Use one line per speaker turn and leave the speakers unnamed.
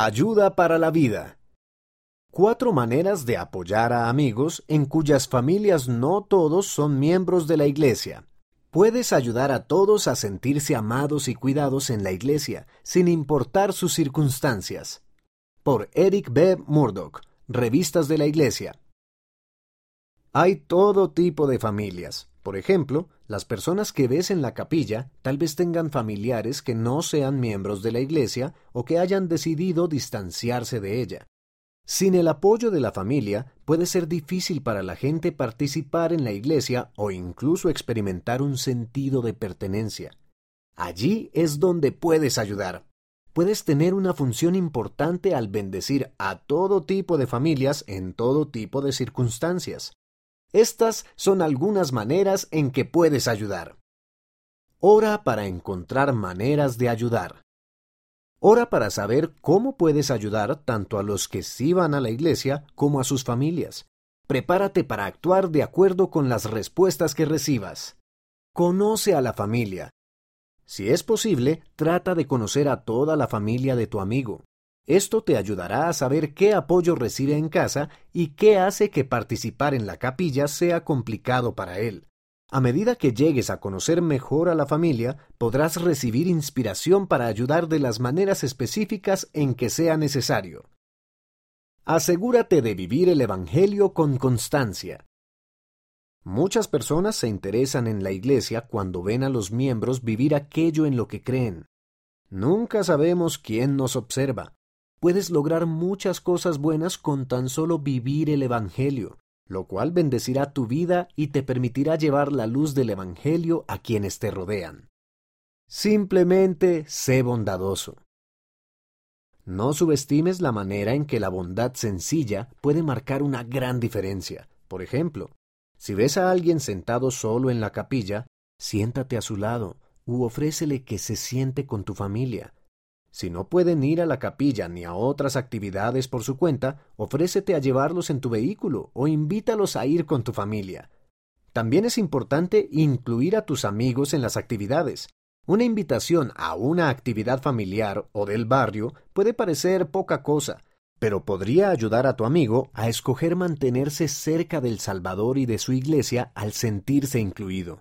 Ayuda para la vida. Cuatro maneras de apoyar a amigos en cuyas familias no todos son miembros de la Iglesia. Puedes ayudar a todos a sentirse amados y cuidados en la Iglesia, sin importar sus circunstancias. Por Eric B. Murdoch, Revistas de la Iglesia. Hay todo tipo de familias. Por ejemplo, las personas que ves en la capilla tal vez tengan familiares que no sean miembros de la Iglesia o que hayan decidido distanciarse de ella. Sin el apoyo de la familia, puede ser difícil para la gente participar en la Iglesia o incluso experimentar un sentido de pertenencia. Allí es donde puedes ayudar. Puedes tener una función importante al bendecir a todo tipo de familias en todo tipo de circunstancias. Estas son algunas maneras en que puedes ayudar. Ora para encontrar maneras de ayudar. Ora para saber cómo puedes ayudar tanto a los que sí van a la iglesia como a sus familias. Prepárate para actuar de acuerdo con las respuestas que recibas. Conoce a la familia. Si es posible, trata de conocer a toda la familia de tu amigo. Esto te ayudará a saber qué apoyo recibe en casa y qué hace que participar en la capilla sea complicado para él. A medida que llegues a conocer mejor a la familia, podrás recibir inspiración para ayudar de las maneras específicas en que sea necesario. Asegúrate de vivir el Evangelio con constancia. Muchas personas se interesan en la Iglesia cuando ven a los miembros vivir aquello en lo que creen. Nunca sabemos quién nos observa, puedes lograr muchas cosas buenas con tan solo vivir el Evangelio, lo cual bendecirá tu vida y te permitirá llevar la luz del Evangelio a quienes te rodean. Simplemente sé bondadoso. No subestimes la manera en que la bondad sencilla puede marcar una gran diferencia. Por ejemplo, si ves a alguien sentado solo en la capilla, siéntate a su lado u ofrécele que se siente con tu familia. Si no pueden ir a la capilla ni a otras actividades por su cuenta, ofrécete a llevarlos en tu vehículo o invítalos a ir con tu familia. También es importante incluir a tus amigos en las actividades. Una invitación a una actividad familiar o del barrio puede parecer poca cosa, pero podría ayudar a tu amigo a escoger mantenerse cerca del Salvador y de su iglesia al sentirse incluido.